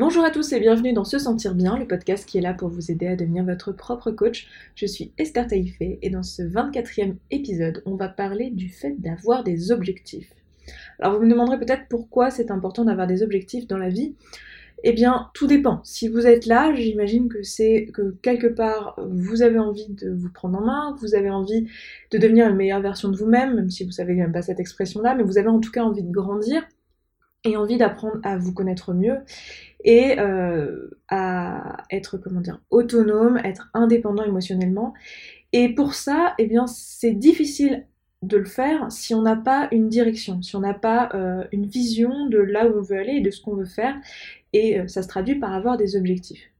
Bonjour à tous et bienvenue dans Se Sentir Bien, le podcast qui est là pour vous aider à devenir votre propre coach. Je suis Esther Taïfé et dans ce 24e épisode, on va parler du fait d'avoir des objectifs. Alors vous me demanderez peut-être pourquoi c'est important d'avoir des objectifs dans la vie. Eh bien, tout dépend. Si vous êtes là, j'imagine que c'est que quelque part, vous avez envie de vous prendre en main, vous avez envie de devenir une meilleure version de vous-même, même si vous savez même pas cette expression-là, mais vous avez en tout cas envie de grandir et envie d'apprendre à vous connaître mieux et euh, à être comment dire autonome, être indépendant émotionnellement. Et pour ça, eh bien, c'est difficile de le faire si on n'a pas une direction, si on n'a pas euh, une vision de là où on veut aller et de ce qu'on veut faire. Et euh, ça se traduit par avoir des objectifs.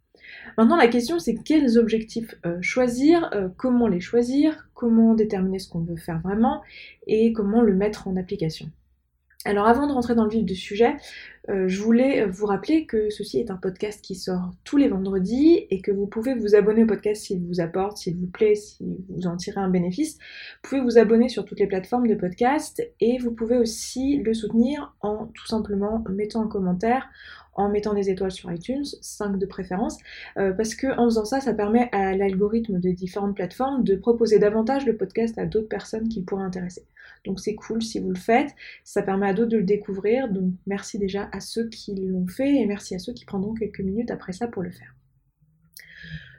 Maintenant, la question c'est quels objectifs choisir, comment les choisir, comment déterminer ce qu'on veut faire vraiment et comment le mettre en application. Alors avant de rentrer dans le vif du sujet, euh, je voulais vous rappeler que ceci est un podcast qui sort tous les vendredis et que vous pouvez vous abonner au podcast s'il vous apporte, s'il vous plaît, si vous en tirez un bénéfice. Vous pouvez vous abonner sur toutes les plateformes de podcast et vous pouvez aussi le soutenir en tout simplement mettant un commentaire, en mettant des étoiles sur iTunes, 5 de préférence, euh, parce que en faisant ça, ça permet à l'algorithme des différentes plateformes de proposer davantage le podcast à d'autres personnes qui pourraient intéresser. Donc c'est cool si vous le faites, ça permet à d'autres de le découvrir, donc merci déjà à ceux qui l'ont fait et merci à ceux qui prendront quelques minutes après ça pour le faire.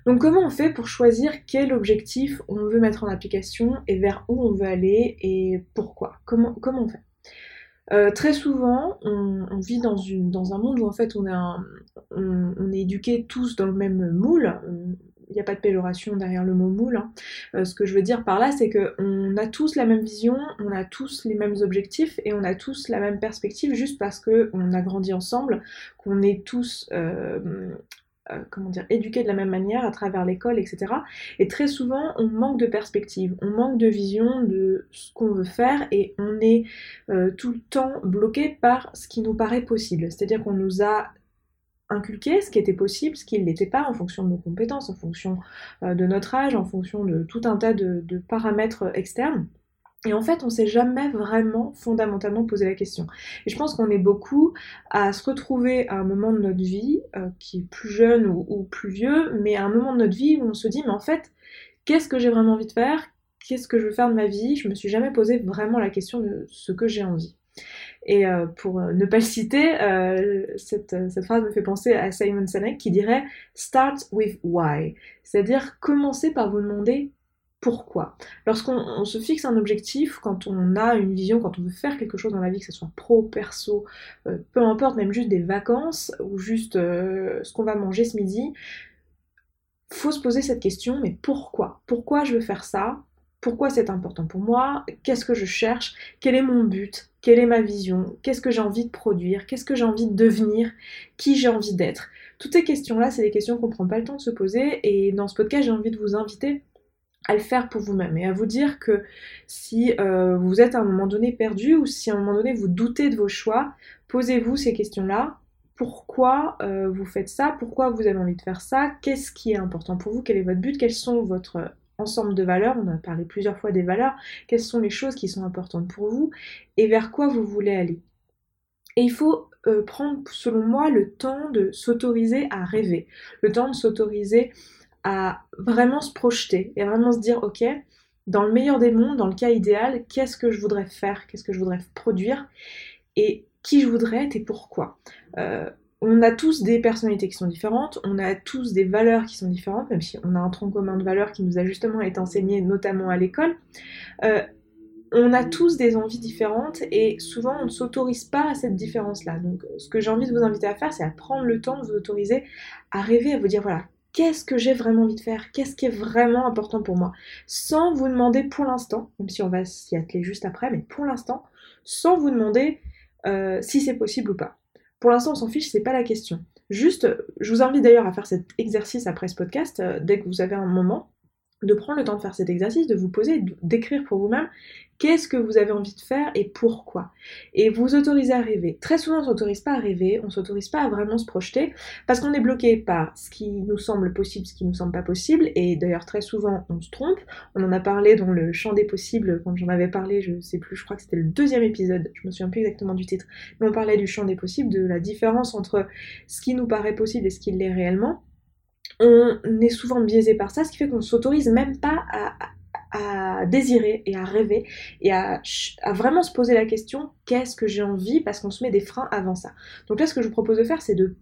Donc comment on fait pour choisir quel objectif on veut mettre en application et vers où on veut aller et pourquoi? Comment, on fait? Euh, très souvent, on, vit dans, une, dans, un monde où en fait on, on, est éduqués tous dans le même moule. Il n'y a pas de péjoration derrière le mot moule. Hein. Euh, ce que je veux dire par là, c'est qu'on a tous la même vision, on a tous les mêmes objectifs et on a tous la même perspective juste parce qu'on a grandi ensemble, qu'on est tous euh, euh, comment dire, éduqués de la même manière à travers l'école, etc. Et très souvent, on manque de perspective, on manque de vision de ce qu'on veut faire et on est tout le temps bloqué par ce qui nous paraît possible. C'est-à-dire qu'on nous a inculqué ce qui était possible, ce qui ne l'était pas en fonction de nos compétences, en fonction euh, de notre âge, en fonction de tout un tas de paramètres externes. Et en fait, on s'est jamais vraiment fondamentalement posé la question. Et je pense qu'on est beaucoup à se retrouver à un moment de notre vie, euh, qui est plus jeune ou, plus vieux, mais à un moment de notre vie où on se dit, mais en fait, qu'est-ce que j'ai vraiment envie de faire? Qu'est-ce que je veux faire de ma vie? Je me suis jamais posé vraiment la question de ce que j'ai envie. Et euh, pour euh, ne pas le citer, cette, cette, phrase me fait penser à Simon Sinek qui dirait Start with why. C'est-à-dire commencer par vous demander pourquoi. Lorsqu'on se fixe un objectif, quand on a une vision, quand on veut faire quelque chose dans la vie, que ce soit pro, perso, euh, peu importe, même juste des vacances ou juste euh, ce qu'on va manger ce midi, faut se poser cette question, mais pourquoi? Pourquoi je veux faire ça? Pourquoi c'est important pour moi Qu'est-ce que je cherche Quel est mon but Quelle est ma vision Qu'est-ce que j'ai envie de produire Qu'est-ce que j'ai envie de devenir Qui j'ai envie d'être. Toutes ces questions-là, c'est des questions qu'on ne prend pas le temps de se poser et dans ce podcast, j'ai envie de vous inviter à le faire pour vous-même et à vous dire que si euh, vous êtes à un moment donné perdu ou si à un moment donné vous doutez de vos choix, posez-vous ces questions-là. Pourquoi euh, vous faites ça? Pourquoi vous avez envie de faire ça? Qu'est-ce qui est important pour vous? Quel est votre but? Quels sont votre ensemble de valeurs On a parlé plusieurs fois des valeurs. Quelles sont les choses qui sont importantes pour vous Et vers quoi vous voulez aller Et il faut euh, prendre, selon moi, le temps de s'autoriser à rêver, le temps de s'autoriser à vraiment se projeter et vraiment se dire, ok, dans le meilleur des mondes, dans le cas idéal, qu'est-ce que je voudrais faire, qu'est-ce que je voudrais produire et qui je voudrais être et pourquoi. Euh, on a tous des personnalités qui sont différentes, on a tous des valeurs qui sont différentes, même si on a un tronc commun de valeurs qui nous a justement été enseigné notamment à l'école. Euh, on a tous des envies différentes et souvent on ne s'autorise pas à cette différence-là. Donc ce que j'ai envie de vous inviter à faire, c'est à prendre le temps de vous autoriser à rêver, à vous dire voilà, qu'est-ce que j'ai vraiment envie de faire, qu'est-ce qui est vraiment important pour moi, sans vous demander pour l'instant, même si on va s'y atteler juste après, mais pour l'instant, sans vous demander euh, si c'est possible ou pas. Pour l'instant, on s'en fiche, c'est pas la question. Juste, je vous invite d'ailleurs à faire cet exercice après ce podcast, euh, dès que vous avez un moment, de prendre le temps de faire cet exercice, de vous poser, d'écrire pour vous-même qu'est-ce que vous avez envie de faire et pourquoi. Et vous autorisez à rêver. Très souvent, on ne s'autorise pas à rêver, on ne s'autorise pas à vraiment se projeter, parce qu'on est bloqué par ce qui nous semble possible, ce qui nous semble pas possible, et d'ailleurs très souvent on se trompe. On en a parlé dans le champ des possibles, quand j'en avais parlé, je sais plus, je crois que c'était le deuxième épisode, je me souviens plus exactement du titre, mais on parlait du champ des possibles, de la différence entre ce qui nous paraît possible et ce qui l'est réellement on est souvent biaisé par ça, ce qui fait qu'on ne s'autorise même pas à, désirer et à rêver et à, vraiment se poser la question qu'est-ce que j'ai envie? Parce qu'on se met des freins avant ça. Donc là, ce que je vous propose de faire, c'est de,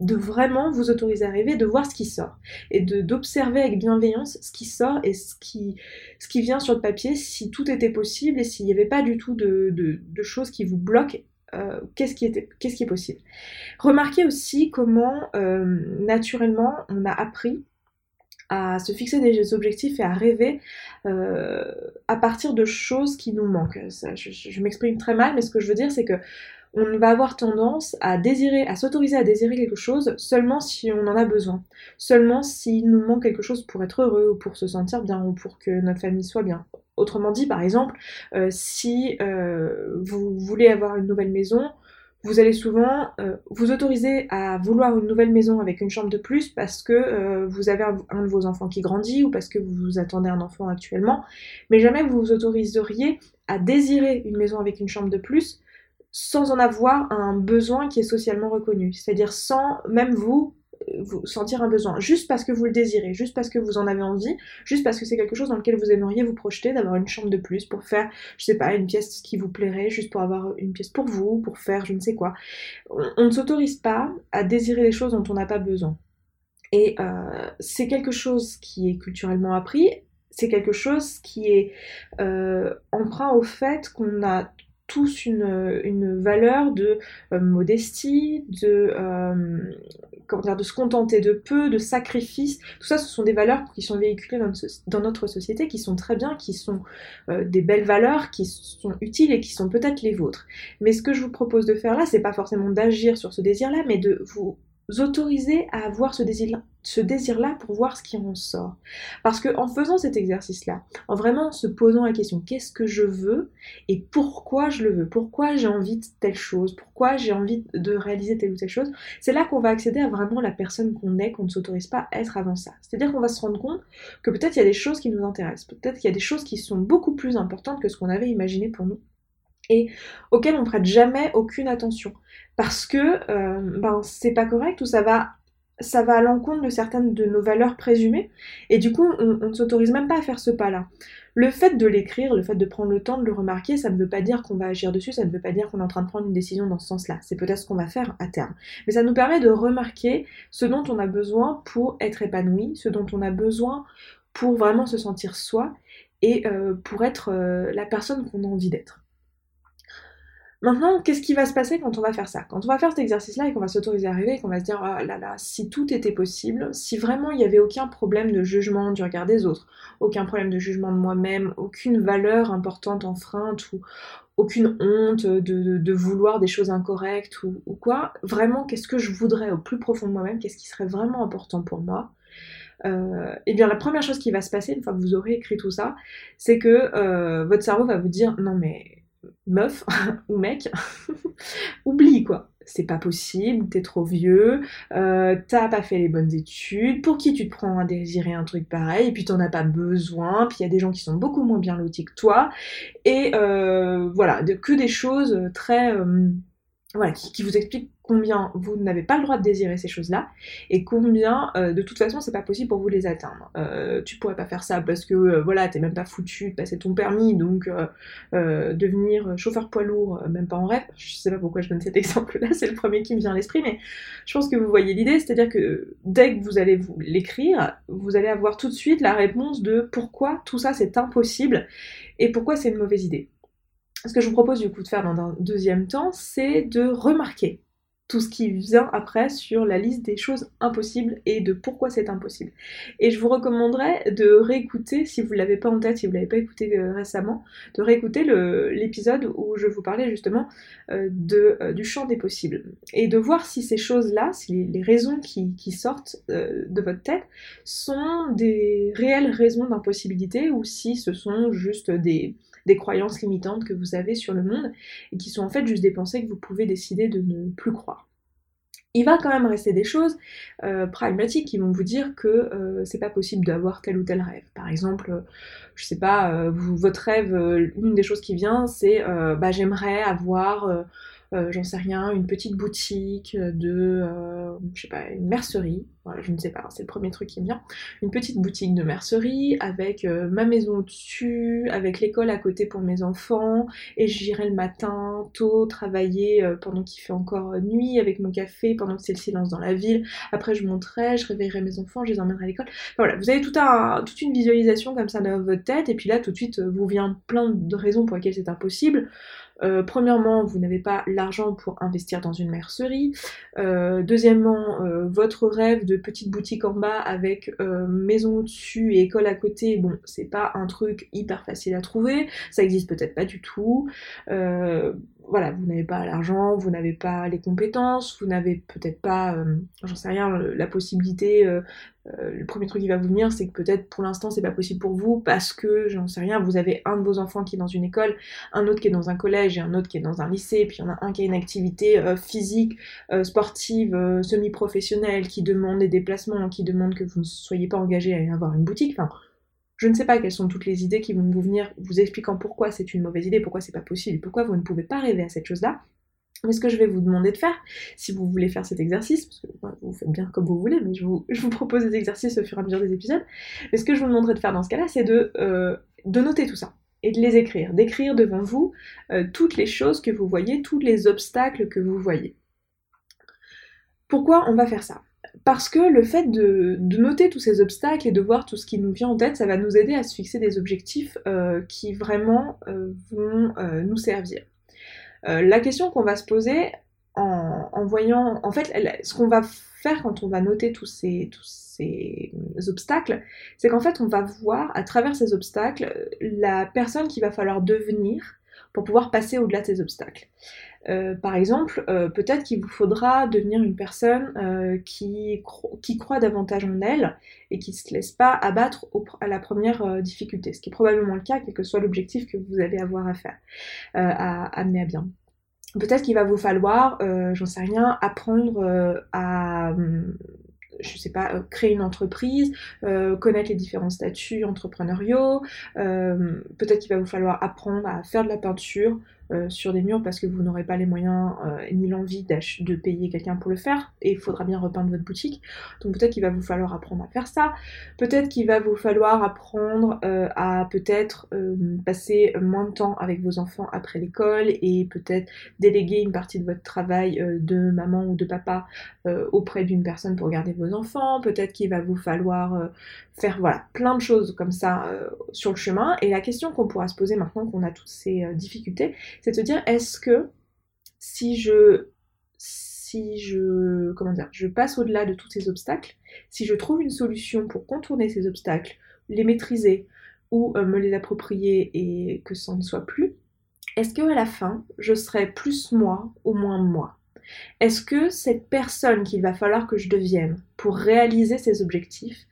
vraiment vous autoriser à rêver, de voir ce qui sort et d'observer avec bienveillance ce qui sort et ce qui, vient sur le papier si tout était possible et s'il n'y avait pas du tout de choses qui vous bloquent euh, qu'est-ce qui, est possible. Remarquez aussi comment euh, naturellement on a appris à se fixer des objectifs et à rêver euh, à partir de choses qui nous manquent. je, m'exprime très mal, mais ce que je veux dire, c'est que on va avoir tendance à désirer, à s'autoriser à désirer quelque chose seulement si on en a besoin, seulement s'il nous manque quelque chose pour être heureux ou pour se sentir bien ou pour que notre famille soit bien. Autrement dit, par exemple, euh, si euh, vous voulez avoir une nouvelle maison, vous allez souvent euh, vous autoriser à vouloir une nouvelle maison avec une chambre de plus parce que vous avez un, de vos enfants qui grandit ou parce que vous attendez un enfant actuellement, mais jamais vous vous autoriseriez à désirer une maison avec une chambre de plus sans en avoir un besoin qui est socialement reconnu, c'est-à-dire sans même vous vous sentir un besoin, juste parce que vous le désirez, juste parce que vous en avez envie, juste parce que c'est quelque chose dans lequel vous aimeriez vous projeter, d'avoir une chambre de plus pour faire, je sais pas, une pièce qui vous plairait, juste pour avoir une pièce pour vous, pour faire je ne sais quoi. On, ne s'autorise pas à désirer des choses dont on n'a pas besoin. Et euh, c'est quelque chose qui est culturellement appris, c'est quelque chose qui est euh, emprunt au fait qu'on a tous une, valeur de euh, modestie, de, euh, de se contenter de peu, de sacrifice. Tout ça, ce sont des valeurs qui sont véhiculées dans, notre société, qui sont très bien, qui sont euh, des belles valeurs, qui sont utiles et qui sont peut-être les vôtres. Mais ce que je vous propose de faire là, c'est pas forcément d'agir sur ce désir-là, mais de vous autoriser à avoir ce désir-là ce désir-là pour voir ce qui en sort. Parce que en faisant cet exercice-là, en vraiment se posant la question qu'est-ce que je veux et pourquoi je le veux, pourquoi j'ai envie de telle chose, pourquoi j'ai envie de réaliser telle ou telle chose, c'est là qu'on va accéder à vraiment la personne qu'on est, qu'on ne s'autorise pas à être avant ça. C'est-à-dire qu'on va se rendre compte que peut-être il y a des choses qui nous intéressent, peut-être qu'il y a des choses qui sont beaucoup plus importantes que ce qu'on avait imaginé pour nous et auxquelles on prête jamais aucune attention parce que euh, ben c'est pas correct ou ça va ça va à l'encontre de certaines de nos valeurs présumées, et du coup, on, ne s'autorise même pas à faire ce pas-là. Le fait de l'écrire, le fait de prendre le temps de le remarquer, ça ne veut pas dire qu'on va agir dessus, ça ne veut pas dire qu'on est en train de prendre une décision dans ce sens-là. C'est peut-être ce qu'on va faire à terme. Mais ça nous permet de remarquer ce dont on a besoin pour être épanoui, ce dont on a besoin pour vraiment se sentir soi, et euh, pour être euh, la personne qu'on a envie d'être. Maintenant, qu'est-ce qui va se passer quand on va faire ça? Quand on va faire cet exercice-là et qu'on va s'autoriser à rêver et qu'on va se dire oh là là, si tout était possible, si vraiment il n'y avait aucun problème de jugement du regard des autres, aucun problème de jugement de moi-même, aucune valeur importante enfreinte ou aucune honte de, vouloir des choses incorrectes ou, quoi, vraiment qu'est-ce que je voudrais au plus profond de moi-même, qu'est-ce qui serait vraiment important pour moi? Euh, et bien la première chose qui va se passer une fois que vous aurez écrit tout ça, c'est que euh, votre cerveau va vous dire non mais meuf ou mec, oublie quoi. C'est pas possible, t'es trop vieux, euh, t'as pas fait les bonnes études, pour qui tu te prends à désirer un truc pareil, et puis t'en as pas besoin, puis il y a des gens qui sont beaucoup moins bien lotis que toi, et euh, voilà, que des choses très... Euh, voilà, qui, vous expliquent combien vous n'avez pas le droit de désirer ces choses-là et combien euh, de toute façon c'est pas possible pour vous les atteindre. Euh, tu pourrais pas faire ça parce que euh, voilà t'es même pas foutu de passer ton permis donc devenir chauffeur poids lourd même pas en rêve. Je sais pas pourquoi je donne cet exemple-là, c'est le premier qui me vient à l'esprit mais je pense que vous voyez l'idée, c'est-à-dire que dès que vous allez vous l'écrire, vous allez avoir tout de suite la réponse de pourquoi tout ça c'est impossible et pourquoi c'est une mauvaise idée. Ce que je vous propose du coup de faire dans un deuxième temps, c'est de remarquer tout ce qui vient après sur la liste des choses impossibles et de pourquoi c'est impossible. Et je vous recommanderais de réécouter, si vous ne l'avez pas en tête, si vous ne l'avez pas écouté euh, récemment, de réécouter l'épisode où je vous parlais justement euh, de, euh, du champ des possibles. Et de voir si ces choses-là, si les, raisons qui, sortent de votre tête sont des réelles raisons d'impossibilité ou si ce sont juste des, des croyances limitantes que vous avez sur le monde et qui sont en fait juste des pensées que vous pouvez décider de ne plus croire. Il va quand même rester des choses euh, pragmatiques qui vont vous dire que euh, c'est pas possible d'avoir tel ou tel rêve. Par exemple, euh, je sais pas, votre rêve, une des choses qui vient, c'est bah, j'aimerais avoir euh, j'en sais rien, une petite boutique de, euh, je sais pas, une mercerie, voilà, je ne sais pas, c'est le premier truc qui me vient, une petite boutique de mercerie avec euh, ma maison au-dessus, avec l'école à côté pour mes enfants, et j'irai le matin tôt travailler pendant qu'il fait encore nuit avec mon café, pendant que c'est le silence dans la ville, après je monterai, je réveillerai mes enfants, je les emmènerai à l'école. voilà, vous avez tout un, toute une visualisation comme ça dans votre tête, et puis là tout de suite vous vient plein de raisons pour lesquelles c'est impossible. Euh, premièrement, vous n'avez pas l'argent pour investir dans une mercerie. Euh, deuxièmement, euh, votre rêve de petite boutique en bas avec maison au-dessus et école à côté, bon, c'est pas un truc hyper facile à trouver. Ça existe peut-être pas du tout voilà, vous n'avez pas l'argent, vous n'avez pas les compétences, vous n'avez peut-être pas, euh, j'en sais rien, la possibilité. Euh, euh, le premier truc qui va vous venir, c'est que peut-être pour l'instant c'est pas possible pour vous parce que, j'en sais rien, vous avez un de vos enfants qui est dans une école, un autre qui est dans un collège et un autre qui est dans un lycée, puis il y en a un qui a une activité physique, sportive, semi-professionnelle, qui demande des déplacements, qui demande que vous ne soyez pas engagé à avoir une boutique. Enfin, je ne sais pas quelles sont toutes les idées qui vont vous venir vous expliquant pourquoi c'est une mauvaise idée, pourquoi c'est pas possible, pourquoi vous ne pouvez pas rêver à cette chose-là. Mais ce que je vais vous demander de faire, si vous voulez faire cet exercice, parce que vous faites bien comme vous voulez, mais je vous, propose des exercices au fur et à mesure des épisodes, mais ce que je vous demanderai de faire dans ce cas-là, c'est de, euh, noter tout ça et de les écrire, d'écrire devant vous euh, toutes les choses que vous voyez, tous les obstacles que vous voyez. Pourquoi on va faire ça? Parce que le fait de, noter tous ces obstacles et de voir tout ce qui nous vient en tête, ça va nous aider à se fixer des objectifs euh, qui vraiment euh, vont euh, nous servir. la question qu'on va se poser en, voyant, en fait, ce qu'on va faire quand on va noter tous ces, tous ces obstacles, c'est qu'en fait, on va voir à travers ces obstacles la personne qu'il va falloir devenir pour pouvoir passer au-delà de ces obstacles. Euh, par exemple, euh, peut-être qu'il vous faudra devenir une personne euh, qui, croit davantage en elle et qui ne se laisse pas abattre à la première difficulté, ce qui est probablement le cas, quel que soit l'objectif que vous allez avoir à faire, à amener à bien. Peut-être qu'il va vous falloir, j'en sais rien, apprendre à hum, je sais pas, créer une entreprise, connaître les différents statuts entrepreneuriaux, peut-être qu'il va vous falloir apprendre à faire de la peinture, euh, sur des murs parce que vous n'aurez pas les moyens euh, ni l'envie de payer quelqu'un pour le faire et il faudra bien repeindre votre boutique. Donc peut-être qu'il va vous falloir apprendre à faire ça. Peut-être qu'il va vous falloir apprendre euh, à peut-être passer moins de temps avec vos enfants après l'école et peut-être déléguer une partie de votre travail de maman ou de papa auprès d'une personne pour garder vos enfants. Peut-être qu'il va vous falloir faire voilà plein de choses comme ça sur le chemin. Et la question qu'on pourra se poser maintenant qu'on a toutes ces difficultés, c'est de se dire est-ce que si je si je comment je passe au-delà de tous ces obstacles, si je trouve une solution pour contourner ces obstacles, les maîtriser ou euh, me les approprier et que ça ne soit plus, est-ce que à la fin je serai plus moi ou moins moi? Est-ce que cette personne qu'il va falloir que je devienne pour réaliser ces objectifs,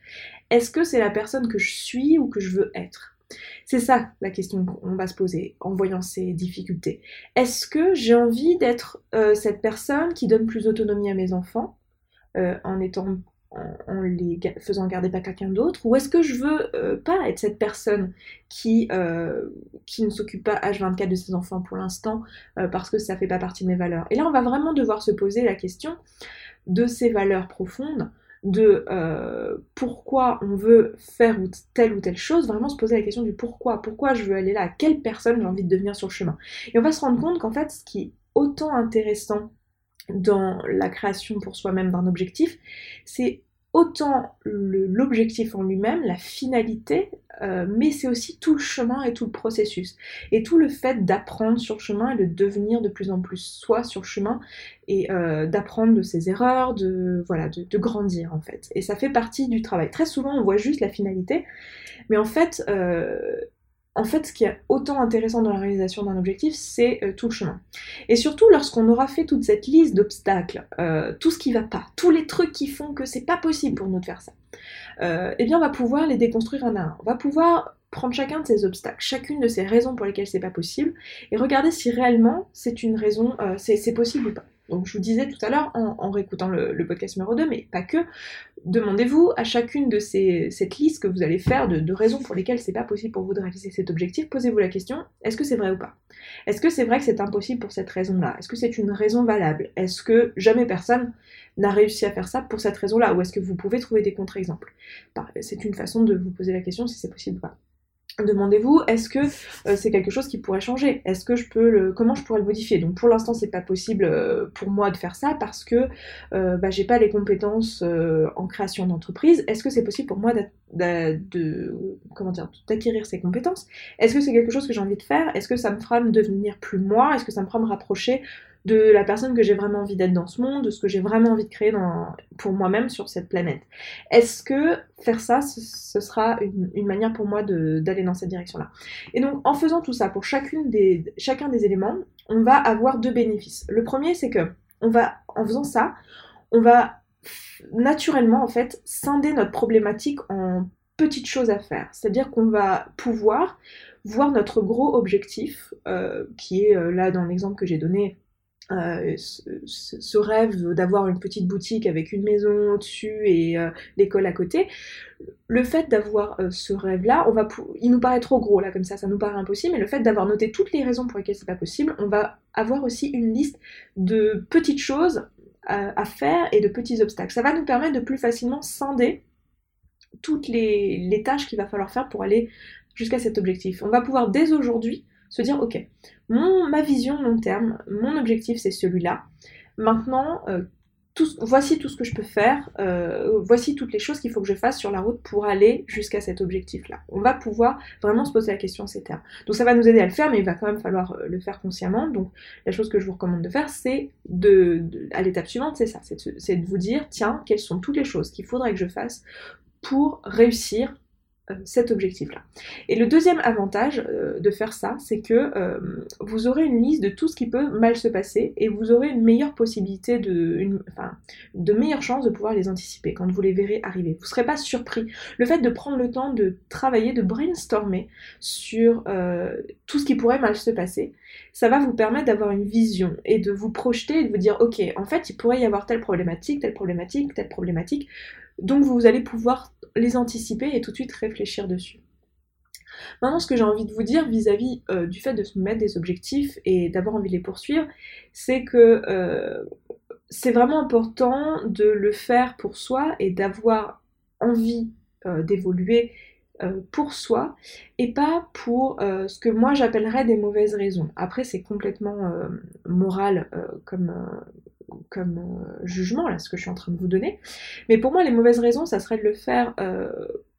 est-ce que c'est la personne que je suis ou que je veux être? C'est ça la question qu'on va se poser en voyant ces difficultés. Est-ce que j'ai envie d'être euh, cette personne qui donne plus d'autonomie à mes enfants euh, en les faisant garder pas quelqu'un d'autre? Ou est-ce que je veux euh, pas être cette personne qui, ne s'occupe pas H24 de ses enfants pour l'instant parce que ça fait pas partie de mes valeurs? Et là on va vraiment devoir se poser la question de ces valeurs profondes de euh, pourquoi on veut faire telle ou telle chose, vraiment se poser la question du pourquoi, pourquoi je veux aller là, quelle personne j'ai envie de devenir sur le chemin? Et on va se rendre compte qu'en fait, ce qui est autant intéressant dans la création pour soi-même d'un objectif, c'est autant l'objectif en lui-même, la finalité, euh, mais c'est aussi tout le chemin et tout le processus. Et tout le fait d'apprendre sur chemin et de devenir de plus en plus soi sur chemin et euh, d'apprendre de ses erreurs, de, voilà, de, grandir en fait. Et ça fait partie du travail. Très souvent on voit juste la finalité, mais en fait euh, en fait, ce qui est autant intéressant dans la réalisation d'un objectif, c'est euh, tout le chemin. Et surtout, lorsqu'on aura fait toute cette liste d'obstacles, euh, tout ce qui va pas, tous les trucs qui font que c'est pas possible pour nous de faire ça, euh, eh bien, on va pouvoir les déconstruire un à un. On va pouvoir prendre chacun de ces obstacles, chacune de ces raisons pour lesquelles c'est pas possible, et regarder si réellement c'est une raison, c'est possible ou pas. Donc je vous disais tout à l'heure en, réécoutant le, podcast numéro 2, mais pas que, demandez-vous à chacune de ces, cette liste que vous allez faire de, raisons pour lesquelles c'est pas possible pour vous de réaliser cet objectif, posez-vous la question, est-ce que c'est vrai ou pas? Est-ce que c'est vrai que c'est impossible pour cette raison-là? Est-ce que c'est une raison valable? Est-ce que jamais personne n'a réussi à faire ça pour cette raison-là? Ou est-ce que vous pouvez trouver des contre-exemples? C'est une façon de vous poser la question si c'est possible ou pas. Demandez-vous, est-ce que euh, c'est quelque chose qui pourrait changer? Est-ce que je peux le, comment je pourrais le modifier? Donc pour l'instant c'est pas possible euh, pour moi de faire ça parce que euh, bah, j'ai pas les compétences en création d'entreprise. Est-ce que c'est possible pour moi de, comment d'acquérir ces compétences? Est-ce que c'est quelque chose que j'ai envie de faire? Est-ce que ça me fera me devenir plus moi? Est-ce que ça me fera me rapprocher de la personne que j'ai vraiment envie d'être dans ce monde, de ce que j'ai vraiment envie de créer pour moi-même sur cette planète. Est-ce que faire ça, ce, sera une, manière pour moi d'aller dans cette direction-là? Et donc, en faisant tout ça pour chacun des éléments, on va avoir deux bénéfices. Le premier, c'est que en faisant ça, on va naturellement en fait scinder notre problématique en petites choses à faire. C'est-à-dire qu'on va pouvoir voir notre gros objectif, euh, qui est euh, là dans l'exemple que j'ai donné, euh, ce, rêve d'avoir une petite boutique avec une maison au-dessus et euh, l'école à côté, le fait d'avoir euh, ce rêve-là, il nous paraît trop gros là comme ça, ça nous paraît impossible, mais le fait d'avoir noté toutes les raisons pour lesquelles c'est pas possible, on va avoir aussi une liste de petites choses à, faire et de petits obstacles. Ça va nous permettre de plus facilement scinder toutes les tâches qu'il va falloir faire pour aller jusqu'à cet objectif. On va pouvoir dès aujourd'hui se dire, ok, ma vision long terme, mon objectif c'est celui-là. Maintenant, euh, voici tout ce que je peux faire, euh, voici toutes les choses qu'il faut que je fasse sur la route pour aller jusqu'à cet objectif-là. On va pouvoir vraiment se poser la question en ces termes. Donc ça va nous aider à le faire, mais il va quand même falloir euh, le faire consciemment. Donc la chose que je vous recommande de faire, c'est de, à l'étape suivante, c'est ça, c'est de vous dire, tiens, quelles sont toutes les choses qu'il faudrait que je fasse pour réussir cet objectif-là. Et le deuxième avantage euh, de faire ça, c'est que euh, vous aurez une liste de tout ce qui peut mal se passer et vous aurez une meilleure possibilité de, une, enfin, de meilleures chances de pouvoir les anticiper quand vous les verrez arriver. Vous ne serez pas surpris. Le fait de prendre le temps de travailler, de brainstormer sur tout ce qui pourrait mal se passer, ça va vous permettre d'avoir une vision et de vous projeter et de vous dire, ok, en fait, il pourrait y avoir telle problématique, telle problématique, telle problématique. Donc vous allez pouvoir les anticiper et tout de suite réfléchir dessus. Maintenant, ce que j'ai envie de vous dire vis-à-vis euh, du fait de se mettre des objectifs et d'avoir envie de les poursuivre, c'est que euh, c'est vraiment important de le faire pour soi et d'avoir envie euh, d'évoluer pour soi et pas pour ce que moi j'appellerais des mauvaises raisons. Après, c'est complètement moral comme, comme euh, jugement, là, ce que je suis en train de vous donner. Mais pour moi, les mauvaises raisons, ça serait de le faire euh,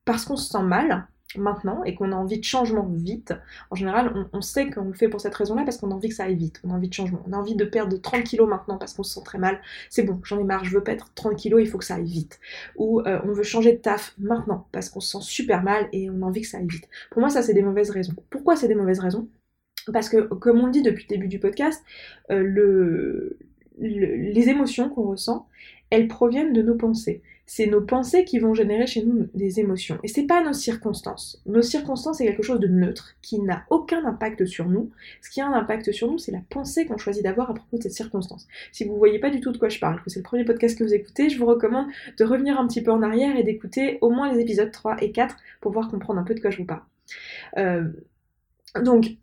parce qu'on se sent mal maintenant et qu'on a envie de changement vite. En général, on, sait qu'on le fait pour cette raison-là parce qu'on a envie que ça aille vite, on a envie de changement. On a envie de perdre 30 kilos maintenant parce qu'on se sent très mal. C'est bon, j'en ai marre, je veux perdre 30 kilos, il faut que ça aille vite. Ou euh, on veut changer de taf maintenant parce qu'on se sent super mal et on a envie que ça aille vite. Pour moi, ça, c'est des mauvaises raisons. Pourquoi c'est des mauvaises raisons? Parce que, comme on le dit depuis le début du podcast, le, les émotions qu'on ressent, elles proviennent de nos pensées. C'est nos pensées qui vont générer chez nous des émotions. Et c'est pas nos circonstances. Nos circonstances, c'est quelque chose de neutre, qui n'a aucun impact sur nous. Ce qui a un impact sur nous, c'est la pensée qu'on choisit d'avoir à propos de cette circonstance. Si vous voyez pas du tout de quoi je parle, que c'est le premier podcast que vous écoutez, je vous recommande de revenir un petit peu en arrière et d'écouter au moins les épisodes 3 et 4 pour pouvoir comprendre un peu de quoi je vous parle. Euh, donc,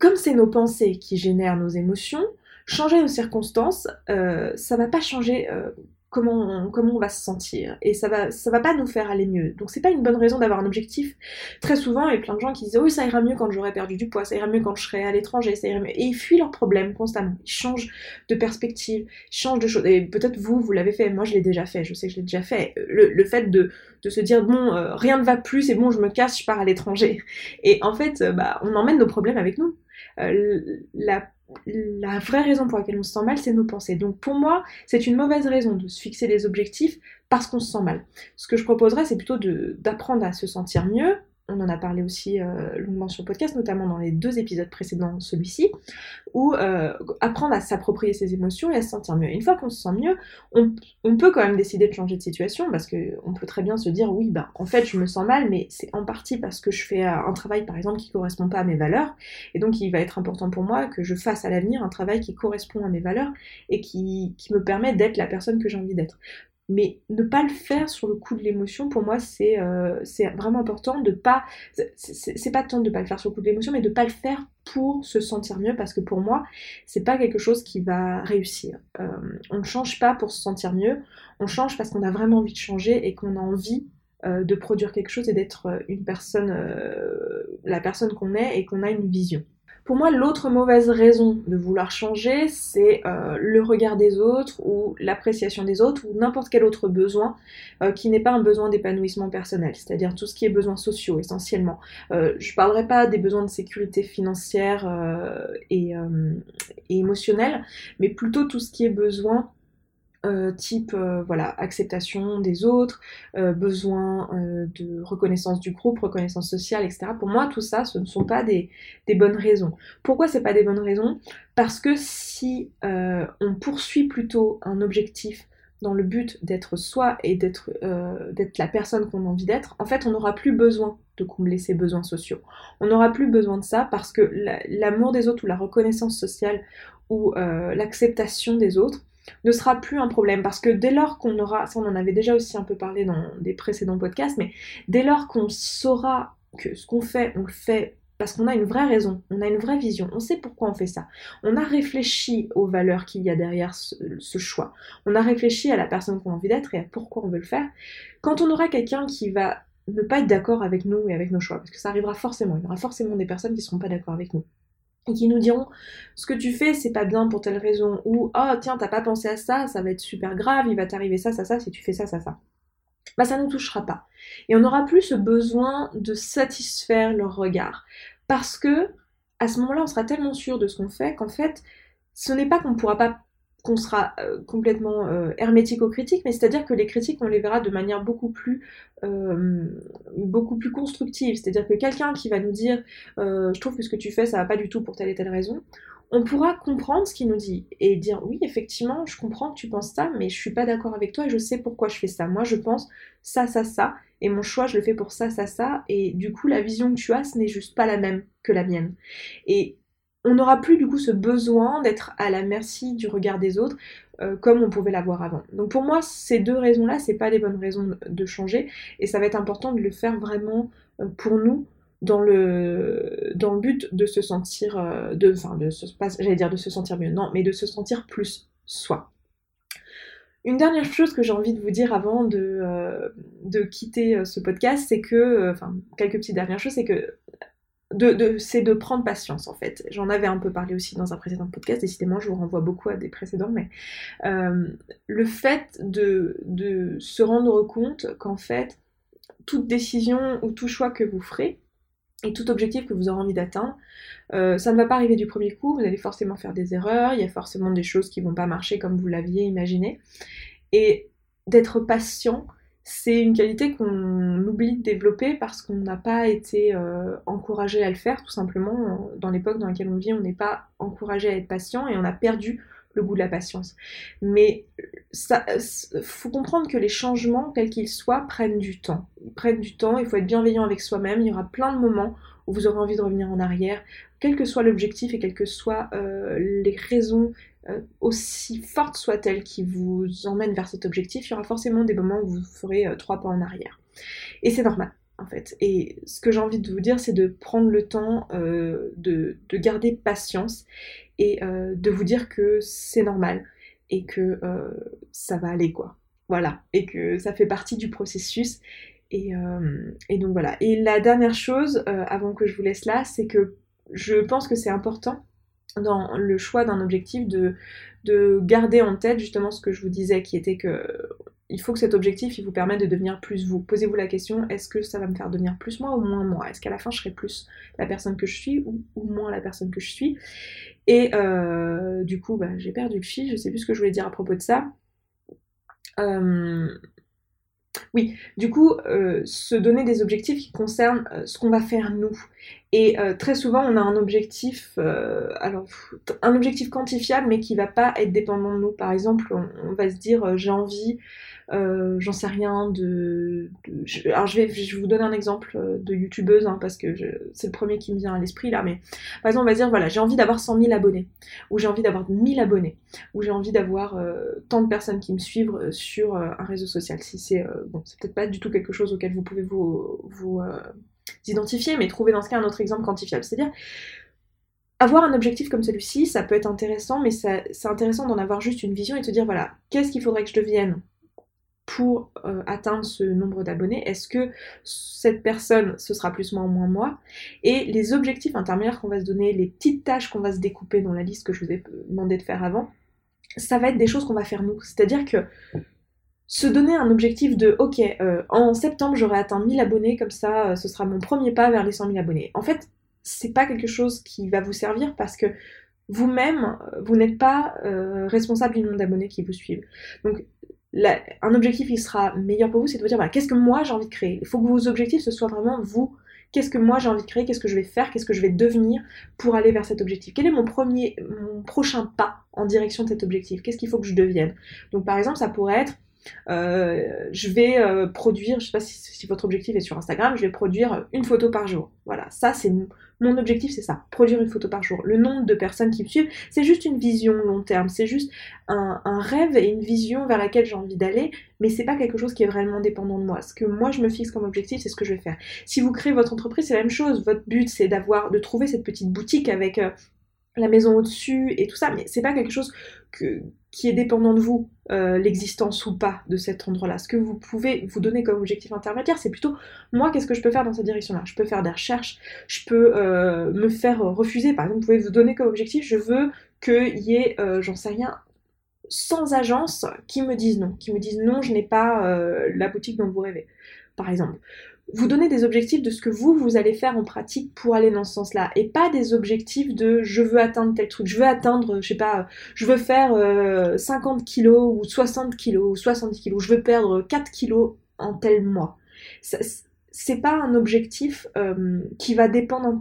comme c'est nos pensées qui génèrent nos émotions, changer nos circonstances, euh, ça va pas changer euh, comment on, va se sentir et ça va ça va pas nous faire aller mieux. Donc c'est pas une bonne raison d'avoir un objectif. Très souvent, il y a plein de gens qui disent oui ça ira mieux quand j'aurai perdu du poids, ça ira mieux quand je serai à l'étranger, ça ira mieux et ils fuient leurs problèmes constamment. Ils changent de perspective, ils changent de choses et peut-être vous vous l'avez fait, moi je l'ai déjà fait, je sais que je l'ai déjà fait. Le, fait de, se dire bon euh, rien ne va plus, c'est bon je me casse, je pars à l'étranger. Et en fait euh, bah, on emmène nos problèmes avec nous. La la vraie raison pour laquelle on se sent mal, c'est nos pensées. Donc pour moi, c'est une mauvaise raison de se fixer des objectifs parce qu'on se sent mal. Ce que je proposerais, c'est plutôt d'apprendre à se sentir mieux, on en a parlé aussi euh, longuement sur le podcast, notamment dans les deux épisodes précédents, celui-ci, où euh, apprendre à s'approprier ses émotions et à se sentir mieux. une fois qu'on se sent mieux, on, peut quand même décider de changer de situation, parce qu'on peut très bien se dire, oui, bah, en fait, je me sens mal, mais c'est en partie parce que je fais euh, un travail, par exemple, qui ne correspond pas à mes valeurs, et donc il va être important pour moi que je fasse à l'avenir un travail qui correspond à mes valeurs et qui me permet d'être la personne que j'ai envie d'être. Mais ne pas le faire sur le coup de l'émotion, pour moi, c'est euh, vraiment important de pas. C'est pas tant de pas le faire sur le coup de l'émotion, mais de pas le faire pour se sentir mieux, parce que pour moi, c'est pas quelque chose qui va réussir. Euh, on ne change pas pour se sentir mieux, on change parce qu'on a vraiment envie de changer et qu'on a envie euh, de produire quelque chose et d'être une personne, la personne qu'on est et qu'on a une vision. Pour moi, l'autre mauvaise raison de vouloir changer, c'est euh, le regard des autres ou l'appréciation des autres ou n'importe quel autre besoin euh, qui n'est pas un besoin d'épanouissement personnel, c'est-à-dire tout ce qui est besoins sociaux essentiellement. Euh, je ne parlerai pas des besoins de sécurité financière et, et émotionnelle, mais plutôt tout ce qui est besoin euh, type euh, voilà acceptation des autres, euh, besoin de reconnaissance du groupe, reconnaissance sociale, etc. Pour moi, tout ça, ce ne sont pas des, bonnes raisons. Pourquoi c'est pas des bonnes raisons? Parce que si on poursuit plutôt un objectif dans le but d'être soi et d'être d'être la personne qu'on a envie d'être, en fait, on n'aura plus besoin de combler ses besoins sociaux. On n'aura plus besoin de ça parce que l'amour des autres ou la reconnaissance sociale ou l'acceptation des autres ne sera plus un problème parce que dès lors qu'on aura, ça on en avait déjà aussi un peu parlé dans des précédents podcasts, mais dès lors qu'on saura que ce qu'on fait, on le fait parce qu'on a une vraie raison, on a une vraie vision, on sait pourquoi on fait ça. On a réfléchi aux valeurs qu'il y a derrière ce, choix. On a réfléchi à la personne qu'on a envie d'être et à pourquoi on veut le faire. Quand on aura quelqu'un qui va ne pas être d'accord avec nous et avec nos choix, parce que ça arrivera forcément, il y aura forcément des personnes qui ne seront pas d'accord avec nous et qui nous diront ce que tu fais c'est pas bien pour telle raison ou oh tiens t'as pas pensé à ça ça va être super grave il va t'arriver ça ça ça si tu fais ça ça ça bah ça ne nous touchera pas. Et on n'aura plus ce besoin de satisfaire leur regard. Parce que à ce moment-là on sera tellement sûr de ce qu'on fait qu'en fait ce n'est pas qu'on ne pourra pas qu'on sera euh, complètement euh, hermétique aux critiques, mais c'est-à-dire que les critiques, on les verra de manière beaucoup plus, euh, beaucoup plus constructive. C'est-à-dire que quelqu'un qui va nous dire Je trouve que ce que tu fais, ça va pas du tout pour telle et telle raison », on pourra comprendre ce qu'il nous dit et dire oui effectivement je comprends que tu penses ça mais je suis pas d'accord avec toi et je sais pourquoi je fais ça moi je pense ça ça ça et mon choix je le fais pour ça ça ça et du coup la vision que tu as ce n'est juste pas la même que la mienne et on n'aura plus du coup ce besoin d'être à la merci du regard des autres euh, comme on pouvait l'avoir avant. Donc pour moi, ces deux raisons-là, c'est pas les bonnes raisons de changer et ça va être important de le faire vraiment euh, pour nous dans le, dans le but de se sentir, euh, de, enfin, de se, j'allais dire de se sentir mieux, non, mais de se sentir plus soi. Une dernière chose que j'ai envie de vous dire avant de, de quitter ce podcast, c'est que, enfin, quelques petites dernières choses, c'est que c'est de prendre patience en fait. J'en avais un peu parlé aussi dans un précédent podcast, décidément je vous renvoie beaucoup à des précédents, mais euh, le fait de, se rendre compte qu'en fait, toute décision ou tout choix que vous ferez, et tout objectif que vous aurez envie d'atteindre, euh, ça ne va pas arriver du premier coup, vous allez forcément faire des erreurs, il y a forcément des choses qui vont pas marcher comme vous l'aviez imaginé, et d'être patient, c'est une qualité qu'on oublie de développer parce qu'on n'a pas été euh, encouragé à le faire, tout simplement. Dans l'époque dans laquelle on vit, on n'est pas encouragé à être patient et on a perdu le goût de la patience. Mais ça, faut comprendre que les changements, quels qu'ils soient, prennent du temps. Ils prennent du temps, il faut être bienveillant avec soi-même. Il y aura plein de moments où vous aurez envie de revenir en arrière, quel que soit l'objectif et quelles que soient euh, les raisons euh, aussi forte soit-elle qui vous emmène vers cet objectif, il y aura forcément des moments où vous ferez euh, trois pas en arrière. Et c'est normal, en fait. Et ce que j'ai envie de vous dire, c'est de prendre le temps euh, de, garder patience et de vous dire que c'est normal et que ça va aller, quoi. Voilà, et que ça fait partie du processus. Et, donc voilà. Et la dernière chose, avant que je vous laisse là, c'est que je pense que c'est important dans le choix d'un objectif de, de garder en tête justement ce que je vous disais, qui était que il faut que cet objectif il vous permette de devenir plus vous. Posez-vous la question, est-ce que ça va me faire devenir plus moi ou moins moi? Est-ce qu'à la fin je serai plus la personne que je suis ou, moins la personne que je suis? Et euh, du coup, bah, j'ai perdu le fil, je sais plus ce que je voulais dire à propos de ça. Euh, oui, du coup, euh, se donner des objectifs qui concernent ce qu'on va faire nous. Et très souvent, on a un objectif, alors un objectif quantifiable, mais qui va pas être dépendant de nous. Par exemple, on va se dire j'ai envie euh, j'en sais rien, de... alors je vais, je vous donner un exemple euh, de youtubeuse, hein, parce que c'est le premier qui me vient à l'esprit là, mais par exemple on va dire, voilà, j'ai envie d'avoir 100 000 abonnés, ou j'ai envie d'avoir 1000 abonnés, ou j'ai envie d'avoir euh, tant de personnes qui me suivent sur un réseau social. Si c'est, bon, c'est peut-être pas du tout quelque chose auquel vous pouvez vous identifier, mais trouver dans ce cas un autre exemple quantifiable. C'est-à-dire, avoir un objectif comme celui-ci, ça peut être intéressant, mais c'est intéressant d'en avoir juste une vision et de se dire, voilà, qu'est-ce qu'il faudrait que je devienne pour euh, atteindre ce nombre d'abonnés? Est-ce que cette personne, ce sera plus moi ou moins moi? Et les objectifs intermédiaires qu'on va se donner, les petites tâches qu'on va se découper dans la liste que je vous ai demandé de faire avant, ça va être des choses qu'on va faire nous. C'est-à-dire que se donner un objectif de ok, euh, en septembre j'aurai atteint 1000 abonnés, comme ça euh, ce sera mon premier pas vers les 100 000 abonnés. En fait, c'est pas quelque chose qui va vous servir parce que vous-même, vous n'êtes pas responsable du nombre d'abonnés qui vous suivent. Donc un objectif qui sera meilleur pour vous, c'est de vous dire voilà, qu'est-ce que moi j'ai envie de créer? Il faut que vos objectifs ce soit vraiment vous. Qu'est-ce que moi j'ai envie de créer, qu'est-ce que je vais faire, qu'est-ce que je vais devenir pour aller vers cet objectif? Quel est mon premier, mon prochain pas en direction de cet objectif? Qu'est-ce qu'il faut que je devienne? Donc par exemple, ça pourrait être euh, je vais euh, produire, je sais pas si, votre objectif est sur Instagram, je vais produire une photo par jour. Voilà, ça c'est mon objectif, c'est ça, produire une photo par jour. Le nombre de personnes qui me suivent, c'est juste une vision long terme, c'est juste un, rêve et une vision vers laquelle j'ai envie d'aller, mais c'est pas quelque chose qui est vraiment dépendant de moi. Ce que moi je me fixe comme objectif, c'est ce que je vais faire. Si vous créez votre entreprise, c'est la même chose. Votre but, c'est d'avoir, de trouver cette petite boutique avec euh, la maison au-dessus et tout ça, mais c'est pas quelque chose qui est dépendant de vous, euh, l'existence ou pas de cet endroit-là. Ce que vous pouvez vous donner comme objectif intermédiaire, c'est plutôt moi, qu'est-ce que je peux faire dans cette direction-là? Je peux faire des recherches, je peux euh, me faire refuser. Par exemple, vous pouvez vous donner comme objectif, je veux qu'il y ait, euh, j'en sais rien, sans agence qui me disent non, qui me disent non, je n'ai pas la boutique dont vous rêvez, par exemple vous donnez des objectifs de ce que vous, vous allez faire en pratique pour aller dans ce sens-là. Et pas des objectifs de je veux atteindre tel truc, je veux atteindre, je sais pas, je veux faire 50 euh, kilos ou 60 kilos ou 70 kilos, je veux perdre 4 kilos en tel mois. C'est pas un objectif euh, qui va dépendre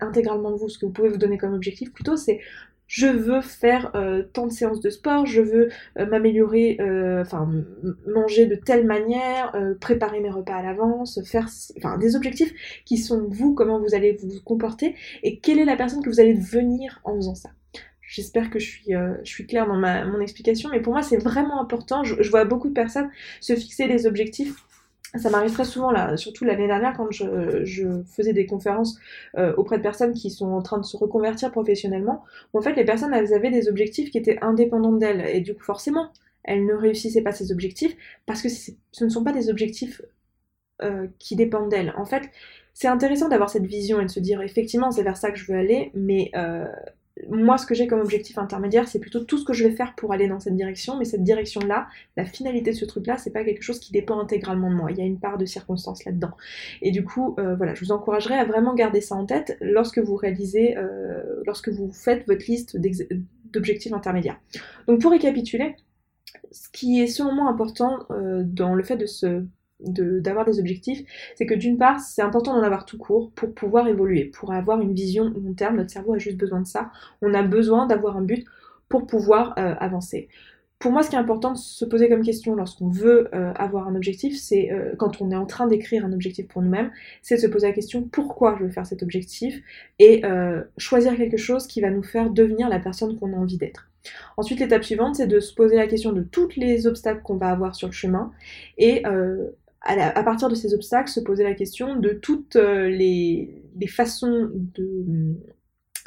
intégralement de vous. Ce que vous pouvez vous donner comme objectif plutôt, c'est je veux faire euh, tant de séances de sport, je veux euh, m'améliorer, euh, enfin manger de telle manière, préparer mes repas à l'avance, faire enfin des objectifs qui sont vous, comment vous allez vous comporter et quelle est la personne que vous allez devenir en faisant ça. J'espère que je suis, je suis claire dans ma, mon explication, mais pour moi c'est vraiment important. je, vois beaucoup de personnes se fixer des objectifs ça m'arrive très souvent là, surtout l'année dernière quand je, faisais des conférences euh, auprès de personnes qui sont en train de se reconvertir professionnellement, où en fait les personnes elles avaient des objectifs qui étaient indépendants d'elles et du coup forcément elles ne réussissaient pas ces objectifs parce que ce ne sont pas des objectifs euh, qui dépendent d'elles. En fait, c'est intéressant d'avoir cette vision et de se dire effectivement c'est vers ça que je veux aller, mais euh, moi, ce que j'ai comme objectif intermédiaire, c'est plutôt tout ce que je vais faire pour aller dans cette direction, mais cette direction-là, la finalité de ce truc-là, c'est pas quelque chose qui dépend intégralement de moi. Il y a une part de circonstance là-dedans. Et du coup, euh, voilà, je vous encouragerais à vraiment garder ça en tête lorsque vous réalisez, euh, lorsque vous faites votre liste d'objectifs intermédiaires. Donc, pour récapituler, ce qui est moi important euh, dans le fait de se d'avoir des objectifs, c'est que d'une part, c'est important d'en avoir tout court pour pouvoir évoluer, pour avoir une vision long terme. Notre cerveau a juste besoin de ça. On a besoin d'avoir un but pour pouvoir euh, avancer. Pour moi, ce qui est important de se poser comme question lorsqu'on veut euh, avoir un objectif, c'est euh, quand on est en train d'écrire un objectif pour nous-mêmes, c'est de se poser la question pourquoi je veux faire cet objectif et choisir quelque chose qui va nous faire devenir la personne qu'on a envie d'être. Ensuite, l'étape suivante, c'est de se poser la question de tous les obstacles qu'on va avoir sur le chemin et à, partir de ces obstacles, se poser la question de toutes euh, les, façons de,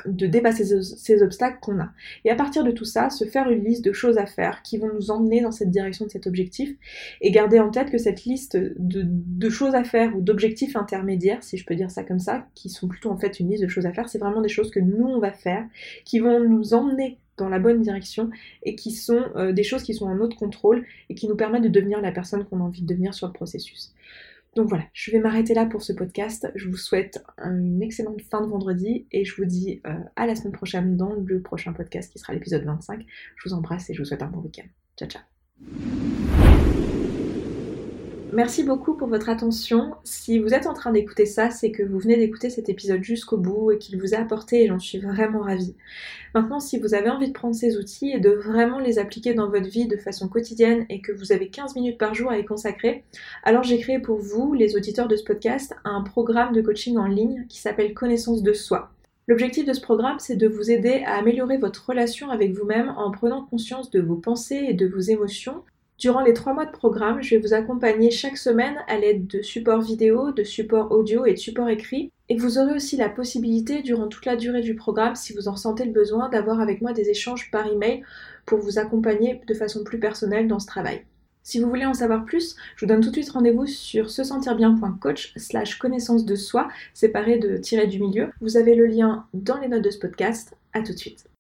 de dépasser ces obstacles qu'on a. Et à partir de tout ça, se faire une liste de choses à faire qui vont nous emmener dans cette direction de cet objectif et garder en tête que cette liste de, choses à faire ou d'objectifs intermédiaires, si je peux dire ça comme ça, qui sont plutôt en fait une liste de choses à faire, c'est vraiment des choses que nous on va faire, qui vont nous emmener dans la bonne direction et qui sont euh, des choses qui sont en notre contrôle et qui nous permettent de devenir la personne qu'on a envie de devenir sur le processus. Donc voilà, je vais m'arrêter là pour ce podcast. Je vous souhaite une excellente fin de vendredi et je vous dis euh, à la semaine prochaine dans le prochain podcast qui sera l'épisode 25. Je vous embrasse et je vous souhaite un bon week-end. Ciao ciao Merci beaucoup pour votre attention. Si vous êtes en train d'écouter ça, c'est que vous venez d'écouter cet épisode jusqu'au bout et qu'il vous a apporté et j'en suis vraiment ravie. Maintenant, si vous avez envie de prendre ces outils et de vraiment les appliquer dans votre vie de façon quotidienne et que vous avez 15 minutes par jour à y consacrer, alors j'ai créé pour vous, les auditeurs de ce podcast, un programme de coaching en ligne qui s'appelle Connaissance de soi. L'objectif de ce programme, c'est de vous aider à améliorer votre relation avec vous-même en prenant conscience de vos pensées et de vos émotions Durant les trois mois de programme, je vais vous accompagner chaque semaine à l'aide de supports vidéo, de supports audio et de supports écrits. Et vous aurez aussi la possibilité, durant toute la durée du programme, si vous en ressentez le besoin, d'avoir avec moi des échanges par email pour vous accompagner de façon plus personnelle dans ce travail. Si vous voulez en savoir plus, je vous donne tout de suite rendez-vous sur se sentir bien.coach slash connaissance de soi, séparé de tirer du milieu. Vous avez le lien dans les notes de ce podcast. À tout de suite.